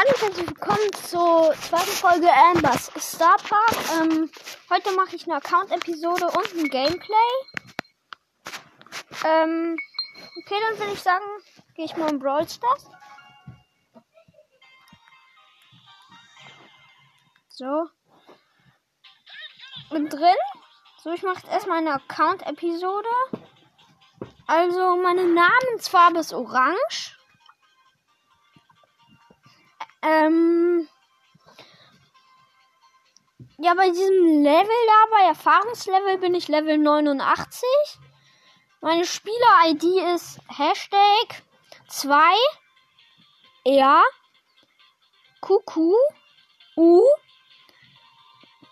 Hallo und herzlich willkommen zur zweiten Folge Ambers Star Park. Ähm, heute mache ich eine Account-Episode und ein Gameplay. Ähm, okay, dann würde ich sagen, gehe ich mal in Brawl Stars. So. Bin drin. So, ich mache jetzt erstmal eine Account-Episode. Also, meine Namensfarbe ist orange. Ähm. Ja, bei diesem Level da, bei Erfahrungslevel, bin ich Level 89. Meine Spieler-ID ist Hashtag 2 R QQ U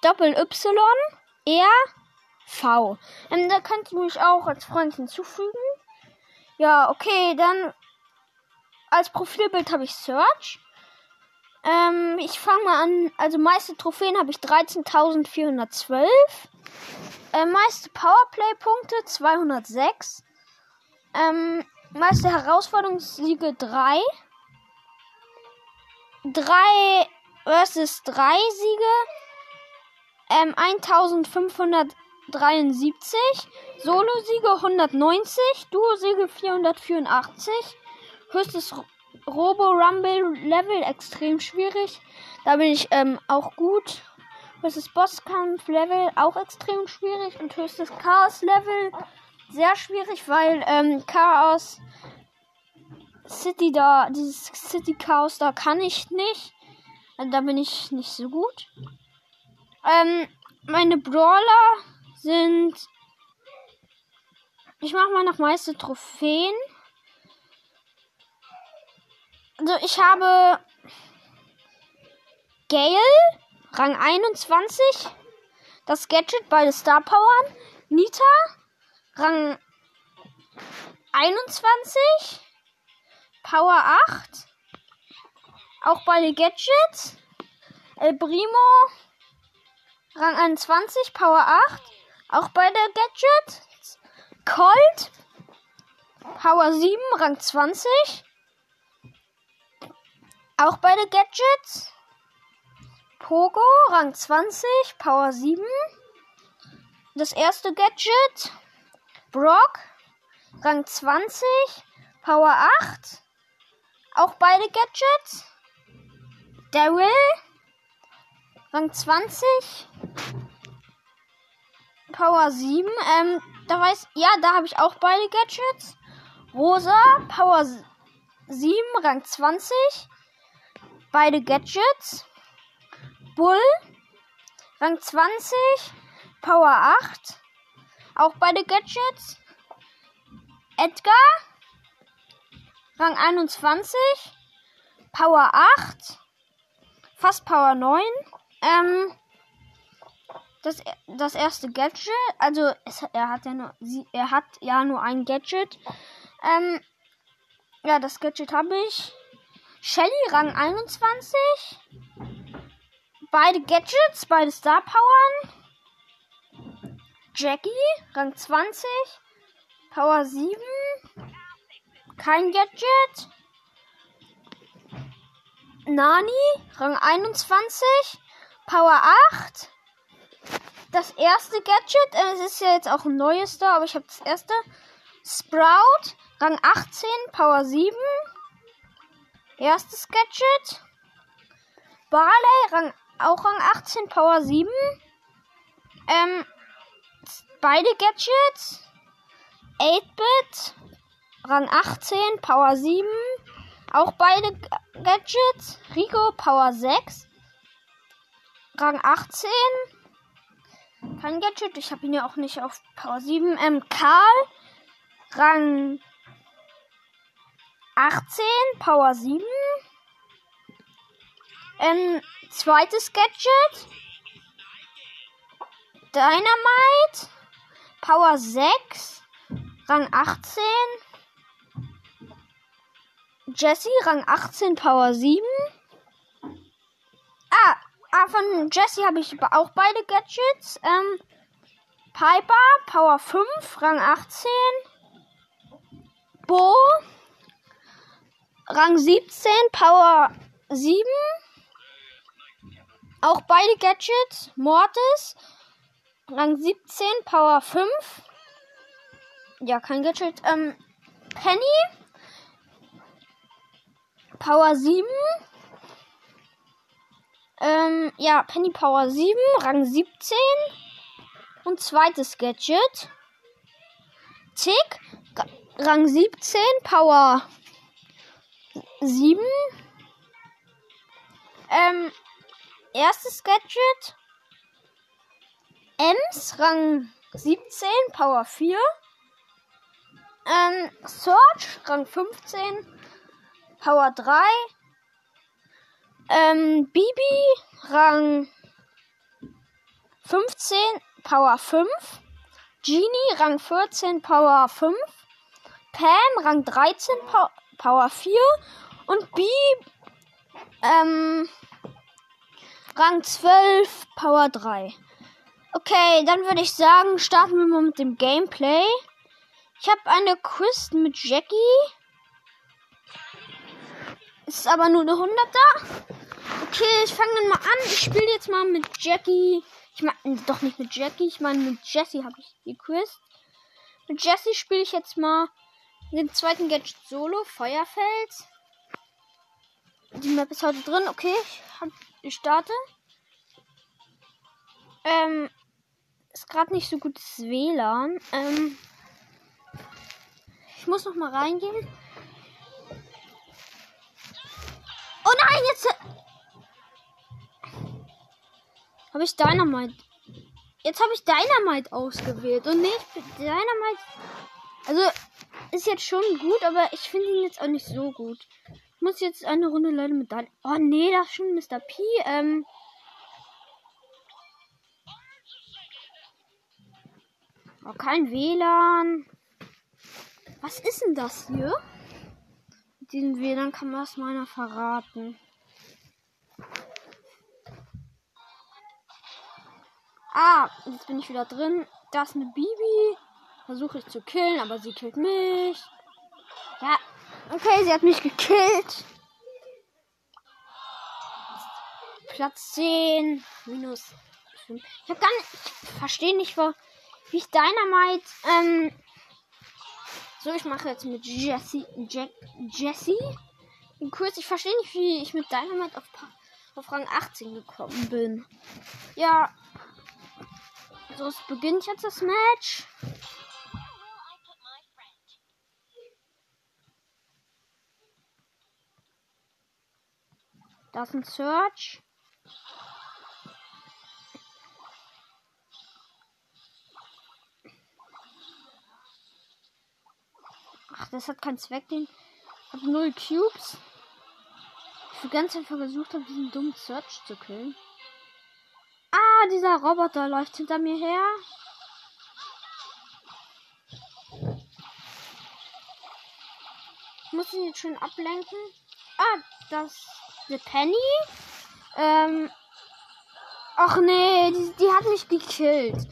Doppel Y R V. Ähm, da könnt ihr mich auch als Freund hinzufügen. Ja, okay, dann als Profilbild habe ich Search. Ähm, ich fange mal an. Also meiste Trophäen habe ich 13.412. Äh, meiste Powerplay-Punkte 206. Ähm, meiste Herausforderungssiege 3. 3 versus 3 Siege. Ähm, 1573. Solo-Siege 190. Duo-Siege 484. Höchstes Robo Rumble Level extrem schwierig. Da bin ich ähm, auch gut. Höchstes Bosskampf Level auch extrem schwierig. Und höchstes Chaos Level sehr schwierig, weil ähm, Chaos City da, dieses City Chaos da kann ich nicht. Also da bin ich nicht so gut. Ähm, meine Brawler sind. Ich mache mal nach meiste Trophäen. Also ich habe Gale, Rang 21. Das Gadget, beide Star Powern. Nita, Rang 21. Power 8. Auch beide Gadgets. El Primo, Rang 21. Power 8. Auch beide Gadgets. Colt, Power 7, Rang 20. Auch beide Gadgets. Pogo, Rang 20, Power 7. Das erste Gadget. Brock, Rang 20, Power 8. Auch beide Gadgets. Daryl, Rang 20, Power 7. Ähm, da weiß, ja, da habe ich auch beide Gadgets. Rosa, Power 7, Rang 20 beide Gadgets. Bull, Rang 20, Power 8. Auch beide Gadgets. Edgar, Rang 21, Power 8. Fast Power 9. Ähm, das, das erste Gadget, also es, er hat ja nur, sie, er hat ja nur ein Gadget. Ähm, ja, das Gadget habe ich. Shelly Rang 21. Beide Gadgets, beide Star Powern. Jackie Rang 20. Power 7. Kein Gadget. Nani Rang 21. Power 8. Das erste Gadget, äh, es ist ja jetzt auch ein neues da, aber ich habe das erste. Sprout Rang 18. Power 7. Erstes Gadget. Barley, Rang, auch Rang 18, Power 7. Ähm, beide Gadgets. 8-Bit, Rang 18, Power 7. Auch beide Gadgets. Rico, Power 6. Rang 18. Kein Gadget, ich habe ihn ja auch nicht auf Power 7. Ähm, Karl, Rang 18, Power 7. Ähm, zweites Gadget. Dynamite. Power 6. Rang 18. Jesse, Rang 18, Power 7. Ah, ah von Jesse habe ich auch beide Gadgets. Ähm, Piper, Power 5, Rang 18. Bo, Rang 17, Power 7. Auch beide Gadgets. Mortis. Rang 17, Power 5. Ja, kein Gadget. Ähm, Penny. Power 7. Ähm, ja, Penny Power 7, Rang 17. Und zweites Gadget. Tick, Rang 17, Power 7. Ähm, erstes Gadget. Ems, Rang 17, Power 4. Ähm, Search, Rang 15, Power 3. Ähm, Bibi, Rang 15, Power 5. Genie, Rang 14, Power 5. Pam, Rang 13, pa Power 4. Und B, ähm, Rang 12, Power 3. Okay, dann würde ich sagen, starten wir mal mit dem Gameplay. Ich habe eine Quest mit Jackie. Ist aber nur eine 100er. Okay, ich fange dann mal an. Ich spiele jetzt mal mit Jackie. Ich meine, doch nicht mit Jackie. Ich meine, mit Jessie habe ich die Quest. Mit Jessie spiele ich jetzt mal den zweiten Gadget Solo, Feuerfeld. Die Map ist heute drin. Okay, ich, hab, ich starte. Ähm, ist gerade nicht so gutes WLAN. Ähm, ich muss noch mal reingehen. Oh nein, jetzt äh, habe ich Dynamite. Jetzt habe ich Dynamite ausgewählt und nicht Dynamite. Also ist jetzt schon gut, aber ich finde ihn jetzt auch nicht so gut. Ich muss jetzt eine Runde leider mit Dynamite. Oh nee, das ist schon Mr. P. Ähm, Oh, kein WLAN. Was ist denn das hier? Mit diesem WLAN kann man das meiner verraten. Ah, jetzt bin ich wieder drin. Da ist eine Bibi. Versuche ich zu killen, aber sie killt mich. Ja, okay, sie hat mich gekillt. Platz 10. Minus 5. Ich hab gar nicht. Ich verstehe nicht, wie ich Dynamite, ähm, so, ich mache jetzt mit Jesse, Jack, Jesse. In kurz, ich verstehe nicht, wie ich mit Dynamite auf, auf Rang 18 gekommen bin. Ja. So, es beginnt jetzt das Match. Da ist ein Search. Ach, das hat keinen Zweck, den. Ich habe null Cubes. Ich die ganze Zeit versucht habe, diesen dummen Search zu killen. Ah, dieser Roboter läuft hinter mir her. Ich muss ihn jetzt schön ablenken. Ah, das eine Penny. Ähm. Ach nee, die, die hat mich gekillt.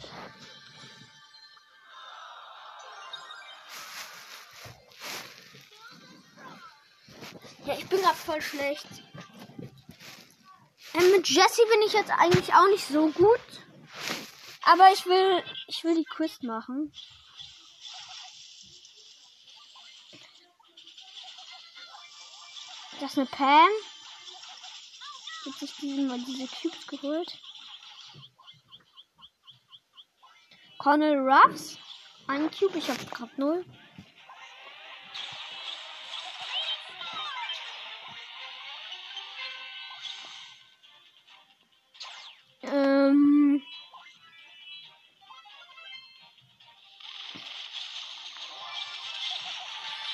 Ja, ich bin gerade voll schlecht. Ähm, mit Jesse bin ich jetzt eigentlich auch nicht so gut. Aber ich will, ich will die Quiz machen. Das ist eine Pam. Jetzt sich diesen mal diese Cubes geholt. Colonel Ruffs. Ein Cube, ich habe gerade null. Ähm.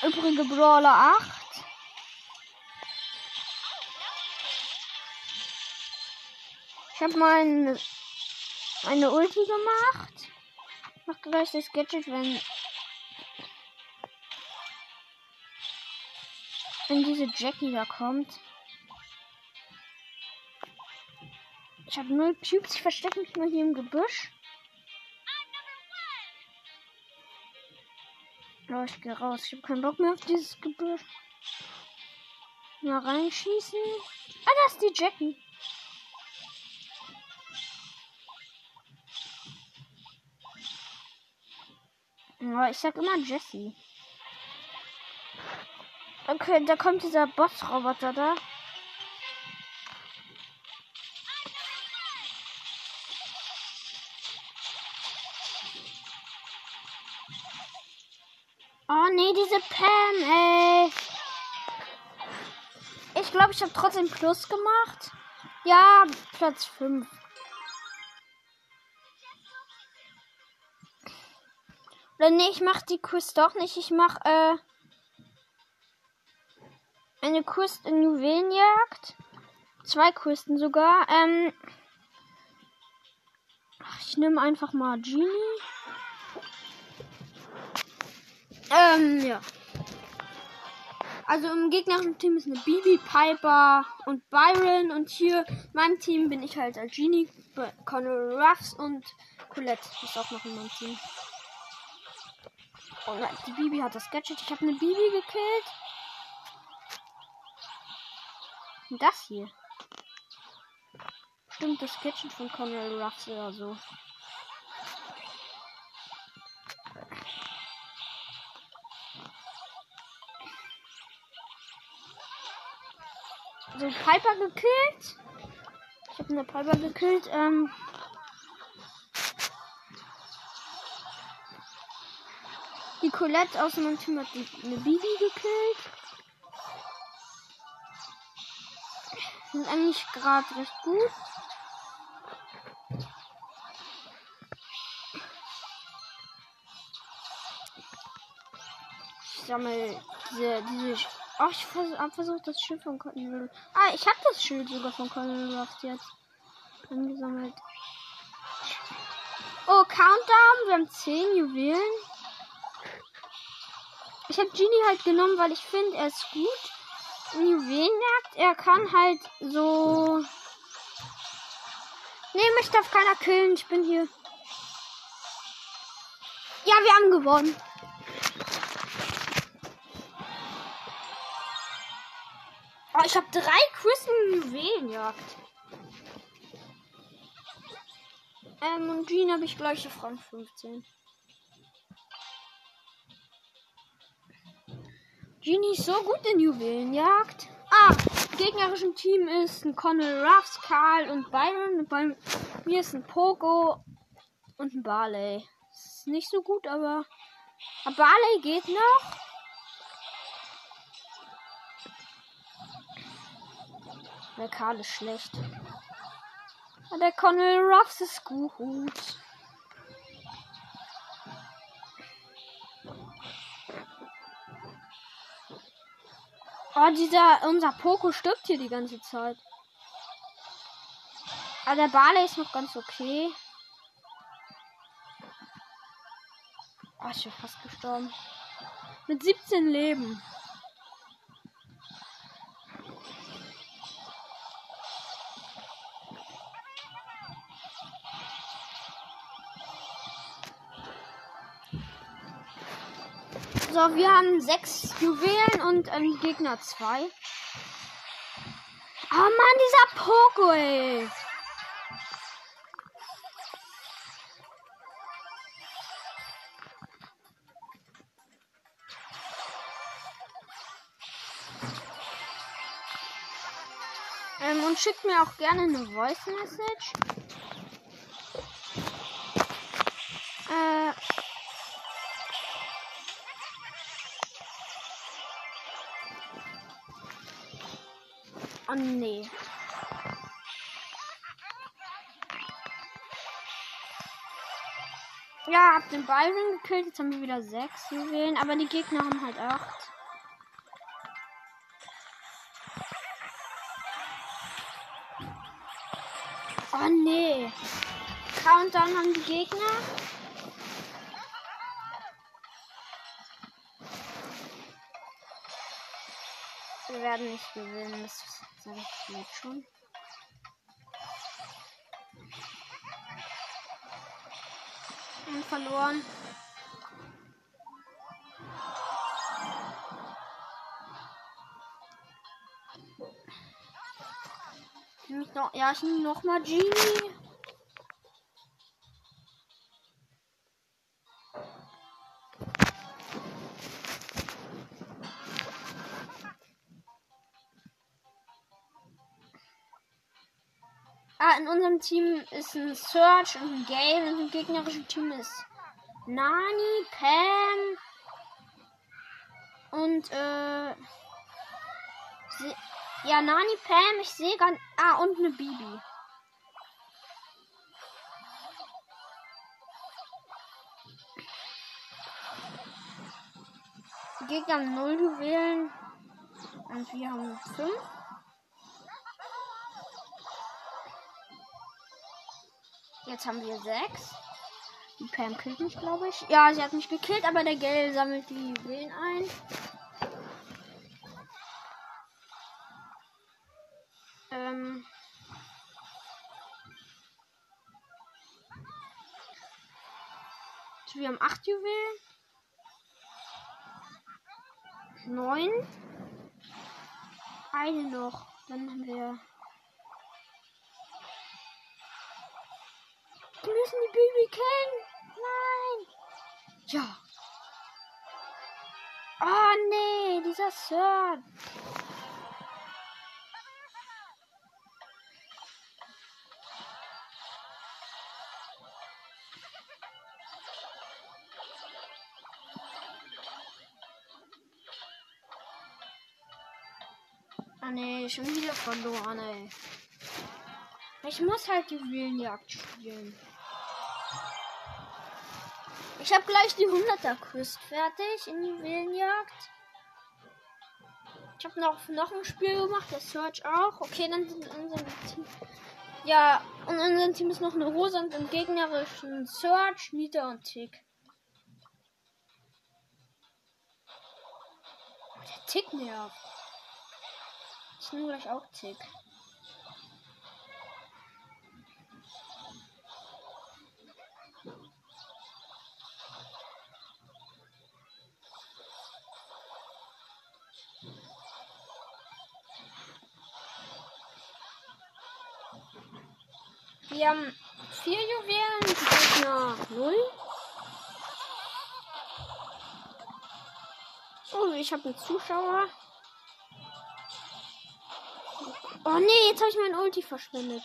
Übrige Brawler 8. habe meine, eine Ulti gemacht. Mach gleich das Gadget, wenn wenn diese Jackie da kommt. Ich habe null Cubes. Ich verstecke mich mal hier im Gebüsch. Oh, ich gehe raus. Ich habe keinen Bock mehr auf dieses Gebüsch. Mal reinschießen. Ah, da ist die Jackie. Ja, ich sag immer Jessie. Okay, da kommt dieser Boss-Roboter da. Oh nee, diese Pam, ey. Ich glaube, ich habe trotzdem Plus gemacht. Ja, Platz 5. Oder nee, ich mach die Quest doch nicht. Ich mach äh, eine Quest in Juwelenjagd. Zwei Questen sogar. Ähm, ich nehme einfach mal Genie. Ähm, ja. Also im gegnerischen Team ist eine Bibi, Piper und Byron. Und hier mein Team bin ich halt als Genie, Connor Ruffs und Colette ist auch noch in meinem Team. Oh nein, die Bibi hat das Gadget. Ich habe eine Bibi gekillt. Und das hier. Stimmt, das Gadget von Conrad Ruffs oder so. So, Piper gekillt. Ich habe eine Piper gekillt. Ähm, Die Colette aus meinem Team hat eine Bibi gekillt. Sind eigentlich gerade recht gut. Ich sammle diese, diese. Oh, ich vers hab versucht, das Schild von Cotton Ah, ich habe das Schild sogar von Cotton jetzt angesammelt. Oh, Countdown. Wir haben 10 Juwelen. Ich habe Genie halt genommen, weil ich finde, er ist gut. In Juwelenjagd, er kann halt so. Nee, mich darf keiner killen. Ich bin hier. Ja, wir haben gewonnen. Oh, ich habe drei Quiz in Juwelenjagd. Ähm, und Jean habe ich gleich auf Rang 15. Genie ist so gut in Juwelenjagd. Ah, gegnerischen Team ist ein Connell Ruffs, Karl und Byron. Und bei mir ist ein Pogo und ein Barley. Ist nicht so gut, aber. aber Barley geht noch. Der Karl ist schlecht. Aber der Connell Ruffs ist gut. Oh, dieser, unser Poco stirbt hier die ganze Zeit. Aber der Barley ist noch ganz okay. Oh, ich bin fast gestorben. Mit 17 Leben. So, wir haben sechs Juwelen und ähm, Gegner zwei. Oh Mann, dieser Poco, ey. Ähm, und schickt mir auch gerne eine Voice Message. Oh nee. Ja, hab den Byron gekillt. Jetzt haben wir wieder sechs Juwelen. Aber die Gegner haben halt acht. Oh nee. Countdown haben die Gegner. Wir werden nicht gewinnen das geht schon. Und verloren. Ich noch, ja, ich nehme nochmal Genie. Unserem Team ist ein Search und ein Gale und im gegnerischen Team ist Nani, Pam und äh. Ja, Nani, Pam, ich sehe gar Ah, und eine Bibi. Die Gegner haben 0 Juwelen und wir haben 5. Jetzt haben wir 6. Die Pam killt mich, glaube ich. Ja, sie hat mich gekillt, aber der Gel sammelt die Juwelen ein. Ähm. Wir haben 8 Juwelen. 9. Eine noch. Dann haben wir. Wir müssen die Baby kennen. Nein. Ja. Oh nee, dieser Sir. Ah nee, schon wieder verloren, ey. Ich muss halt die Juwelenjagd spielen. Ich habe gleich die 100er Quest fertig in die Juwelenjagd. Ich habe noch, noch ein Spiel gemacht, der Search auch. Okay, dann sind in unserem Team. Ja, und in unserem Team ist noch eine Hose und im gegnerischen Search, Nita und Tick. Oh, der Tick nervt. Ich nehme gleich auch Tick. Wir haben vier Juwelen, die Gegner null. Oh, ich habe einen Zuschauer. Oh nee, jetzt habe ich mein Ulti verschwendet.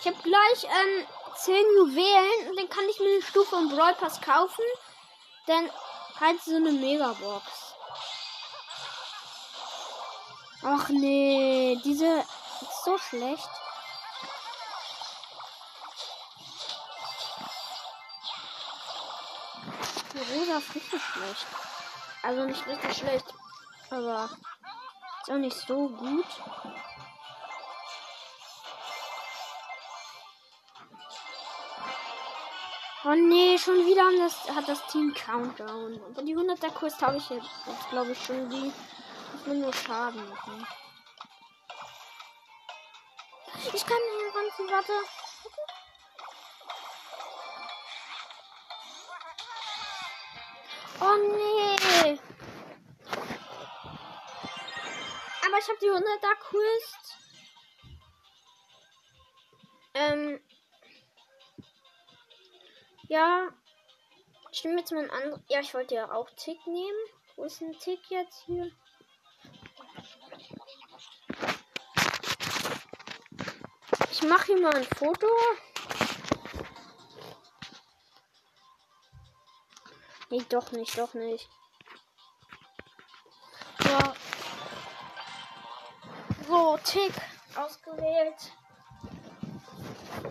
Ich habe gleich ähm, 10 Juwelen und dann kann ich mir eine Stufe im Brawl Pass kaufen. Dann halt so eine Megabox. Ach nee, diese ist so schlecht. Die Rosa ist richtig schlecht. Also nicht richtig schlecht, aber ist auch nicht so gut. Oh nee, schon wieder das, hat das Team Countdown. Und die 100er Quest habe ich jetzt, jetzt glaube ich schon die. Ich will nur Schaden machen. Ich kann hier ranziehen, warte. Oh nee. Aber ich habe die 100er Quest. Ähm, ja. Ich nehme jetzt mal einen anderen. Ja, ich wollte ja auch Tick nehmen. Wo ist ein Tick jetzt hier? Ich mache hier mal ein Foto. Nee, doch nicht, doch nicht. So. So, Tick ausgewählt.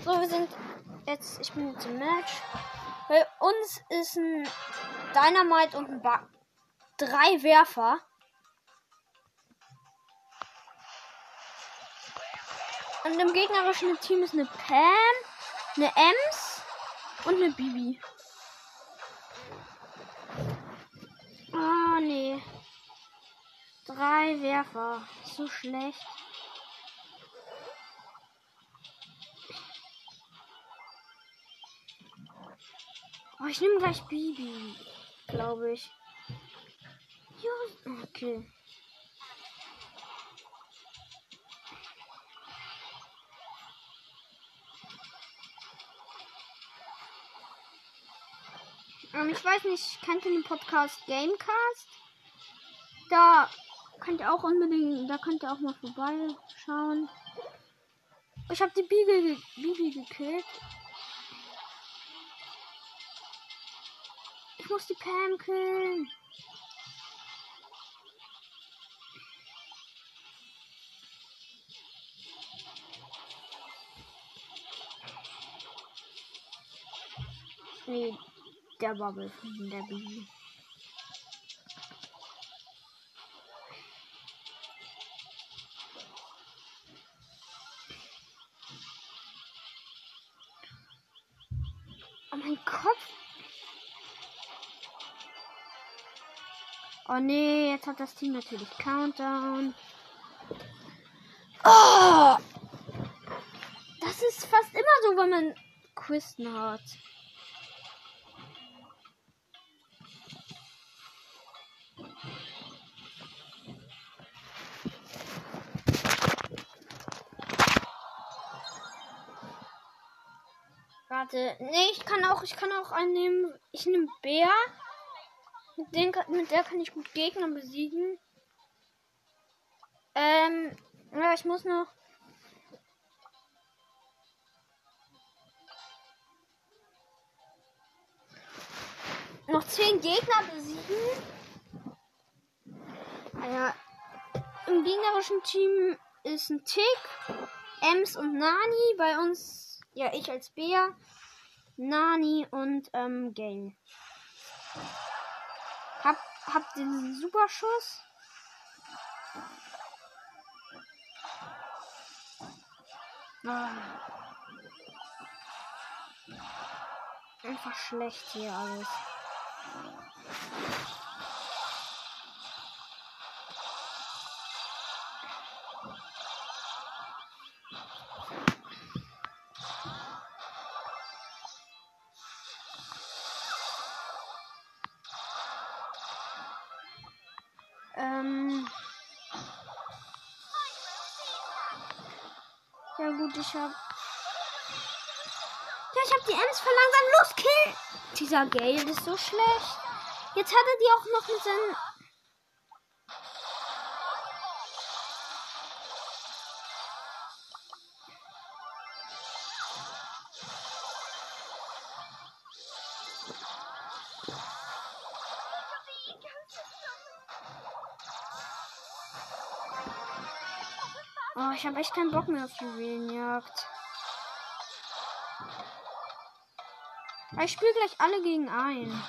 So, wir sind jetzt, ich bin jetzt im Match uns ist ein Dynamite und ein ba drei Werfer. Und im gegnerischen Team ist eine Pam, eine Ems und eine Bibi. Ah, oh, nee. Drei Werfer. So schlecht. Oh, ich nehme gleich Bibi. Glaube ich. Ja, okay. Ähm, ich weiß nicht, kennt ihr den Podcast Gamecast? Da könnt ihr auch unbedingt, da könnt ihr auch mal vorbeischauen. Ich habe die Bibi, Bibi gekillt. Ich muss die Pam killen. Nee, der Bubble der Bibi. Oh nee, jetzt hat das Team natürlich Countdown. Oh! Das ist fast immer so, wenn man Quisten hat. Warte, nee, ich kann auch, ich kann auch annehmen. Ich nehme Bär. Mit, den, mit der kann ich gut Gegner besiegen. Ähm, ja, ich muss noch. Noch zehn Gegner besiegen. Ja, im gegnerischen Team ist ein Tick, Ems und Nani. Bei uns, ja, ich als Bär, Nani und ähm, Gale. Hab, den Superschuss. Ah. Einfach schlecht hier alles. Hab. Ja, ich hab die Ems verlangsamt. Los, kill! Dieser Gale ist so schlecht. Jetzt hat er die auch noch mit seinen. Oh, ich habe echt keinen Bock mehr auf Juwelenjagd. Ich spiele gleich alle gegen ein.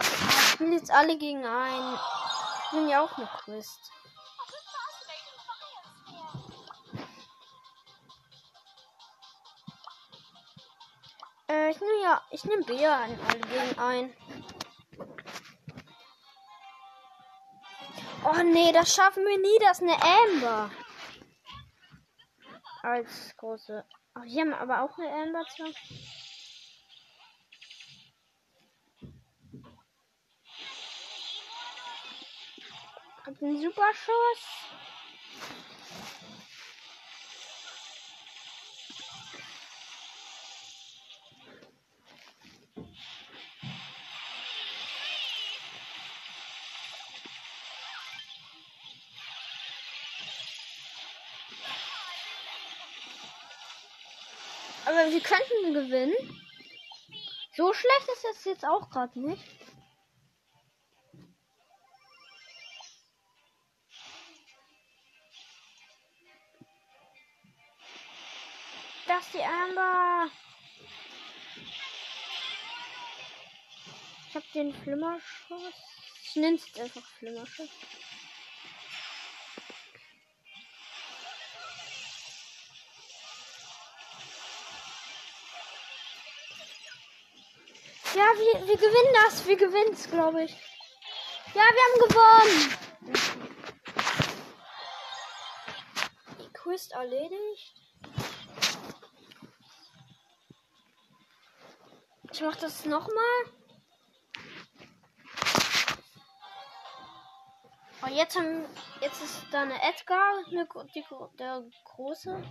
Ich spiele jetzt alle gegen ein. Ich bin ja auch eine Quest. Nehme ja, ich nehme Bär an alle gegen ein. Oh nee, das schaffen wir nie. Das ist eine Amber. Als große. Oh, hier haben wir aber auch eine Amber zwar. Hab einen Superschuss. Aber wir könnten gewinnen. So schlecht ist es jetzt auch gerade nicht. Das die Amber. Ich hab den Flimmerschuss. Ich jetzt einfach Flimmerschuss. Ja, wir, wir gewinnen das. Wir gewinnen es, glaube ich. Ja, wir haben gewonnen. Die Quest erledigt. Ich mach das nochmal. Oh, jetzt, haben, jetzt ist da eine Edgar, eine, die, der große.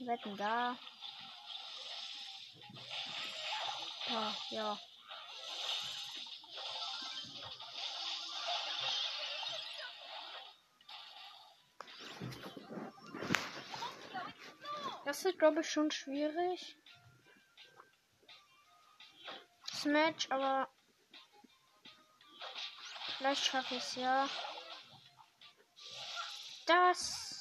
Wetten da. Ja, ja. Das ist, glaube ich, schon schwierig. Das Match, aber vielleicht schaffe ich es ja. Das.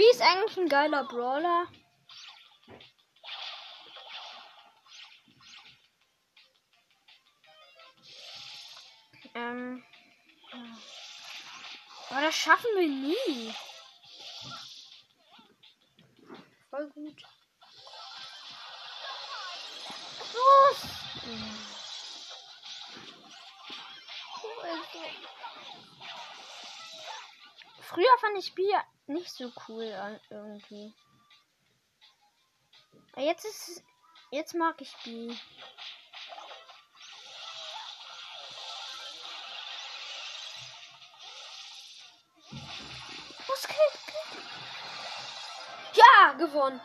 B ist eigentlich ein geiler Brawler. Ähm. Aber das schaffen wir nie. Voll gut. Los! Früher fand ich Bier nicht so cool an irgendwie. Aber jetzt ist jetzt mag ich B. Was geht? Ja, gewonnen.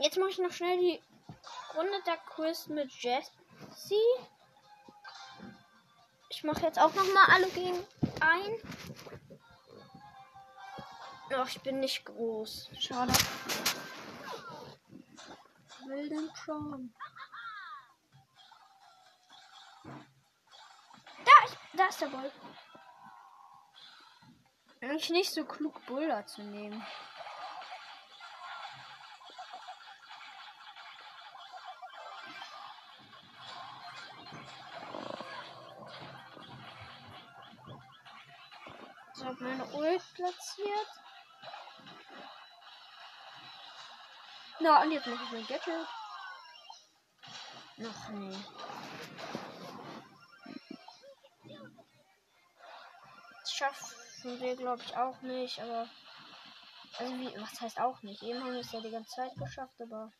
Jetzt mache ich noch schnell die Runde der Quiz mit Jessie. Ich mache jetzt auch noch mal alle gegen ein. Ach, ich bin nicht groß. Schade. Den schon. Da, ich, da ist der Bull. Eigentlich nicht so klug, Buller zu nehmen. Platziert. Na, und jetzt mache ich mein Gadget. Noch nee. Das schaffen wir, glaube ich, auch nicht, aber. Also, wie, was heißt auch nicht? Eben haben wir es ja die ganze Zeit geschafft, aber.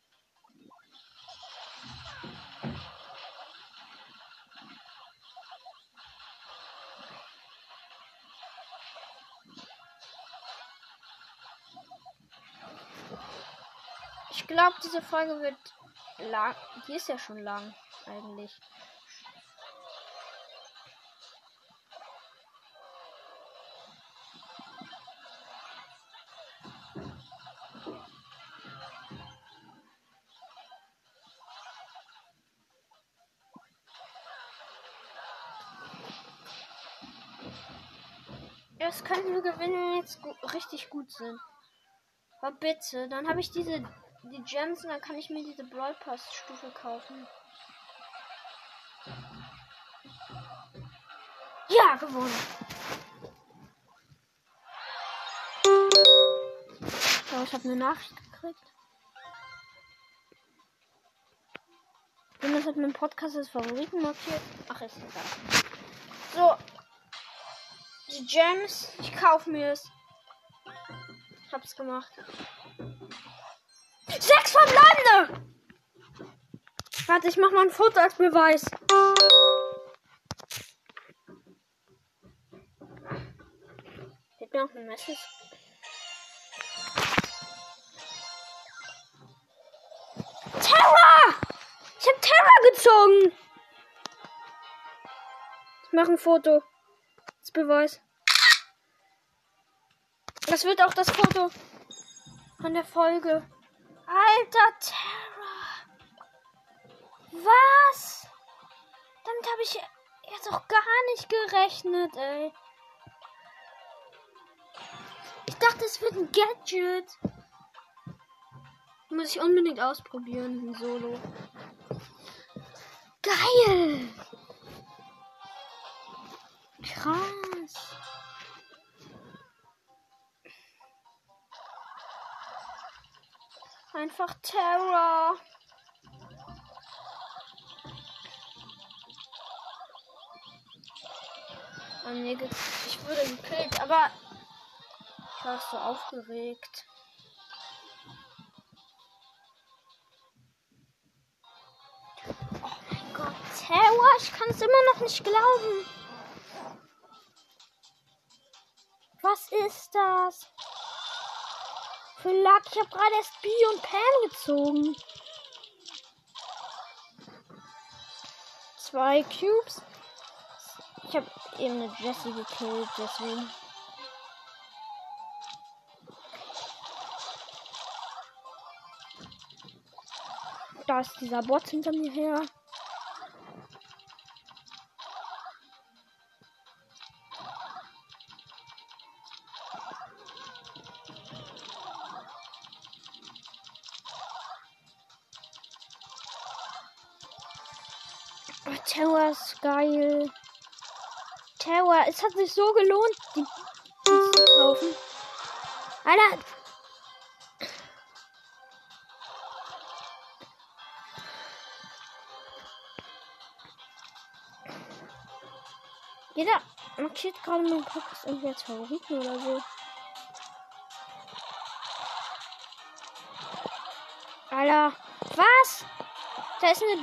Ich glaube, diese Folge wird lang. Die ist ja schon lang, eigentlich. Das könnten wir gewinnen, wenn wir jetzt richtig gut sind. Aber bitte, dann habe ich diese die Gems und dann kann ich mir diese Brawl Pass Stufe kaufen. Ja, gewonnen. So, ich habe eine Nachricht gekriegt. Jonas hat meinen Podcast als Favoriten markiert. Ach, ist egal. So. Die Gems, ich kaufe mir es. Ich hab's gemacht. Sechs Lande! Warte, ich mach mal ein Foto als Beweis. Fehlt mir auch ein Message. Terror! Ich hab Terror gezogen! Ich mach ein Foto. Als Beweis. Das wird auch das Foto von der Folge. Alter Terror. Was? Damit habe ich jetzt auch gar nicht gerechnet, ey. Ich dachte, es wird ein Gadget. Muss ich unbedingt ausprobieren, ein Solo. Geil! Krass. Einfach Terror. An mir ich wurde gekillt, aber ich war so aufgeregt. Oh mein Gott, Terror, ich kann es immer noch nicht glauben. Was ist das? Für Lack, ich habe gerade erst B und Pam gezogen. Zwei Cubes. Ich habe eben eine Jessie gekillt, deswegen. Da ist dieser Bot hinter mir her. Es hat sich so gelohnt, die, die zu kaufen. Alter. Jeder markiert gerade meinen Podcast irgendwie als Favoriten oder so. Alter, was? Da ist eine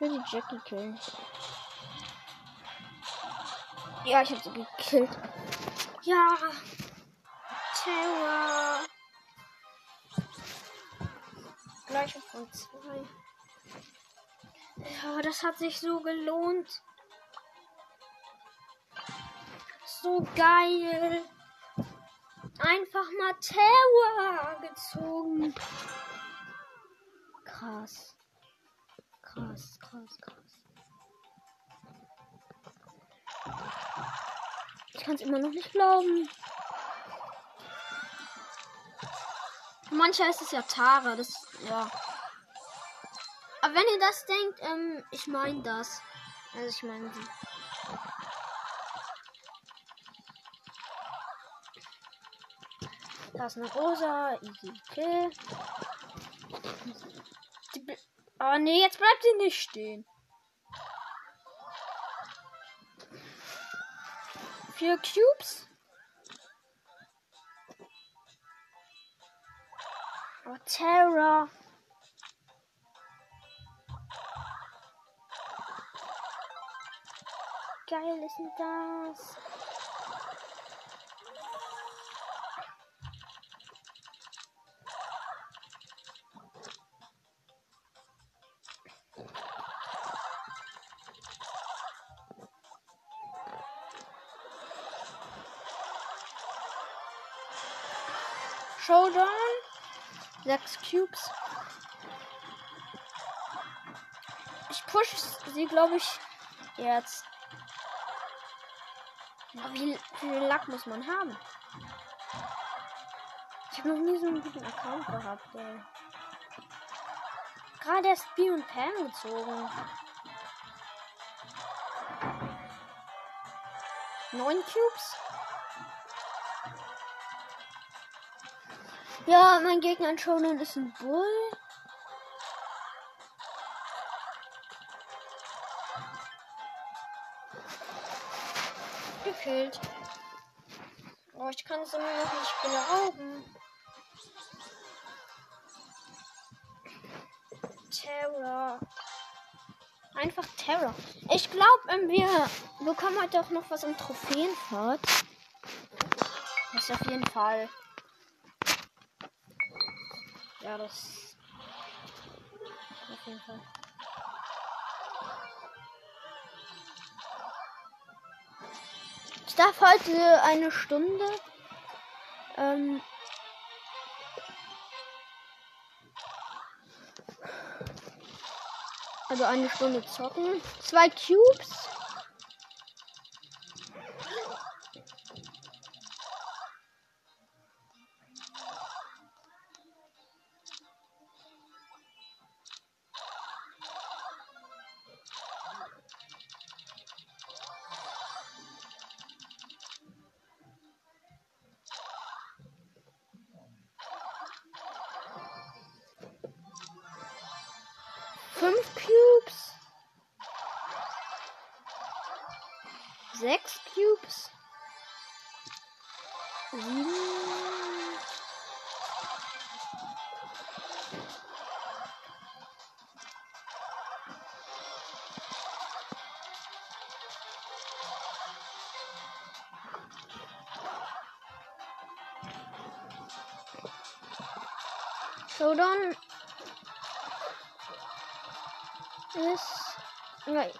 Will die Jackie killen. Ja, ich hab sie gekillt. Ja. Terror. Gleiche von zwei. Ja, das hat sich so gelohnt. So geil. Einfach mal Terror gezogen. Krass. Krass, krass, krass. Ich kann es immer noch nicht glauben. Mancher ist es ja Tara, das ja. Aber wenn ihr das denkt, ähm, ich meine das. Also ich meine sie. Da ist eine Rosa, easy kill. Oh nee, jetzt bleibt sie nicht stehen. Vier Cubes. Oh, Terror. Geil ist denn das? Showdown. Sechs Cubes. Ich push sie, glaube ich, jetzt. Wie, viel Lack muss man haben? Ich habe noch nie so einen guten Account gehabt, ey. Gerade erst B und Pam gezogen. Neun Cubes. Ja, mein Gegner schon ist ein Bull. Gekillt. Oh, ich kann es immer noch nicht glauben. Terror. Einfach Terror. Ich glaube, ähm, wir bekommen heute auch noch was im Trophäenfahrt. Das ist auf jeden Fall. Ja, das. Auf jeden Fall. Ich darf heute eine Stunde. Ähm, also eine Stunde zocken. Zwei Cubes.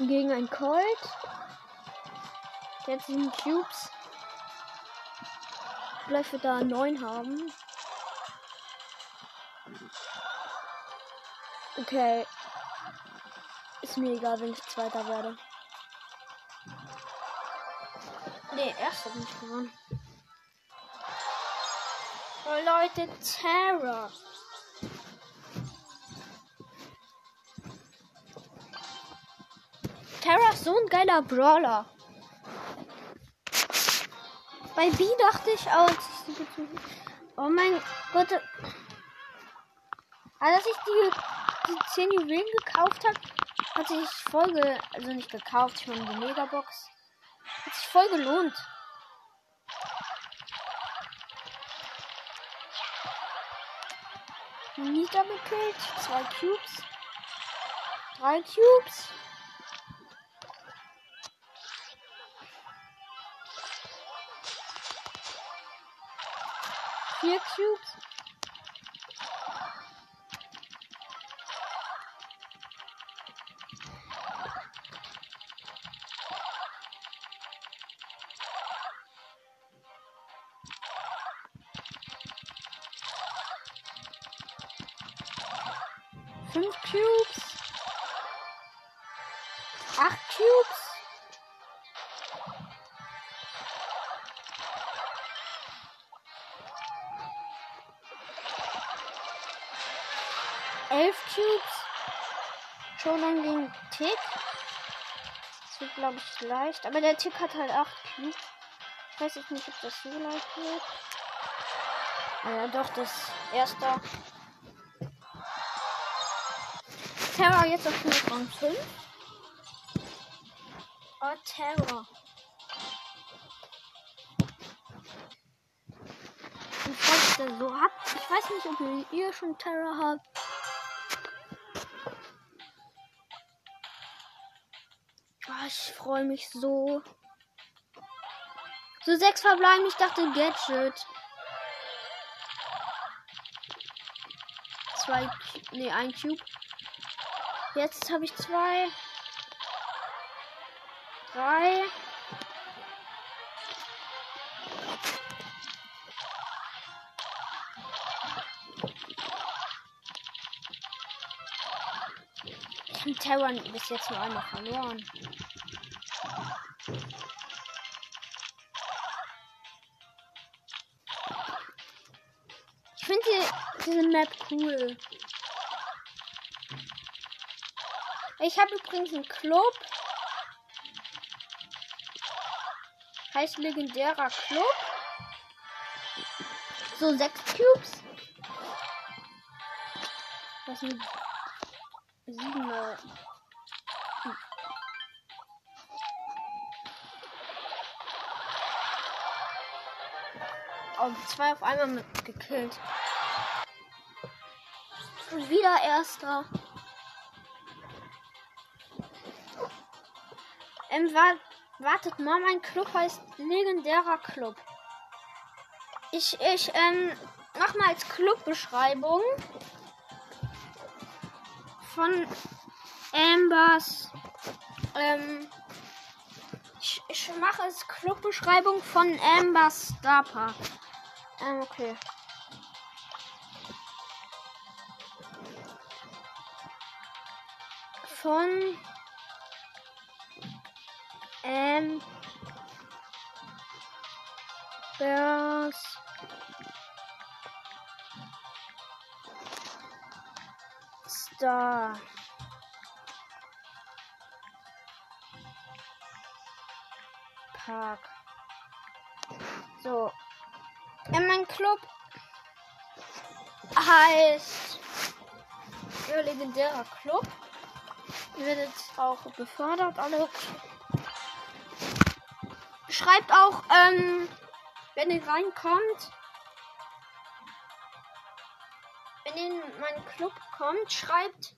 Gegen ein Colt. Hat sieben Cubes. Vielleicht wird er neun haben. Okay. Ist mir egal, wenn ich Zweiter werde. Nee, erster bin ich gewonnen. Leute, Terror. Terra ist so ein geiler Brawler. Bei B dachte ich auch, ich Oh mein Gott. Als ich die, die 10 Juwelen gekauft habe, hat sich voll also nicht gekauft, ich meine die Megabox. Hat sich voll gelohnt. Nita gekillt, zwei Cubes. Drei Cubes. Vier Cubes. Fünf Cubes. Dann gegen Tick. Das wird, glaube ich, leicht. Aber der Tick hat halt acht Cubes. Ich weiß jetzt nicht, ob das so leicht wird. Ah doch, das erste. Terra jetzt auf Rang 5. Oh, Terra. Und falls ihr so habt, ich weiß nicht, ob ihr schon Terra habt. Freue mich so. So sechs verbleiben, ich dachte Gadget. Zwei, nee, ein Cube. Jetzt habe ich zwei. Drei. Ich habe Terran bis jetzt nur einmal verloren. Diese Map cool. Ich habe übrigens einen Club. Heißt legendärer Club. So, sechs Cubes. Das sind sieben. Mal. Hm. Oh, zwei auf einmal mit gekillt. Und wieder erster. Ähm, wa wartet mal, mein Club heißt legendärer Club. Ich, ich, ähm, mach mal als Clubbeschreibung von Ambers, ähm, ich, ich mache als Clubbeschreibung von Ambers Star Park. Ähm, okay. Von Ambers Star. Park. So. Ja, mein Club heißt ja, legendärer Club. Ihr werdet auch befördert, alle. Schreibt auch, ähm, wenn ihr reinkommt, wenn ihr in meinen Club kommt, schreibt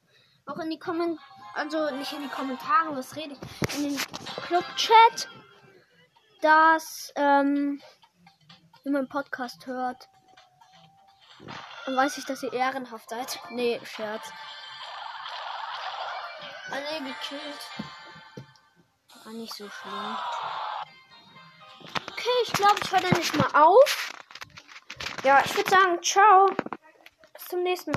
auch in die Kommentare, also nicht in die Kommentare, was rede ich, in den Club-Chat, dass, ähm, ihr meinen Podcast hört. Dann weiß ich, dass ihr ehrenhaft seid. Nee, Scherz. Ah, nee, gekillt. War nicht so schlimm. Okay, ich glaube, ich höre nicht mal auf. Ja, ich würde sagen, ciao. Bis zum nächsten Mal.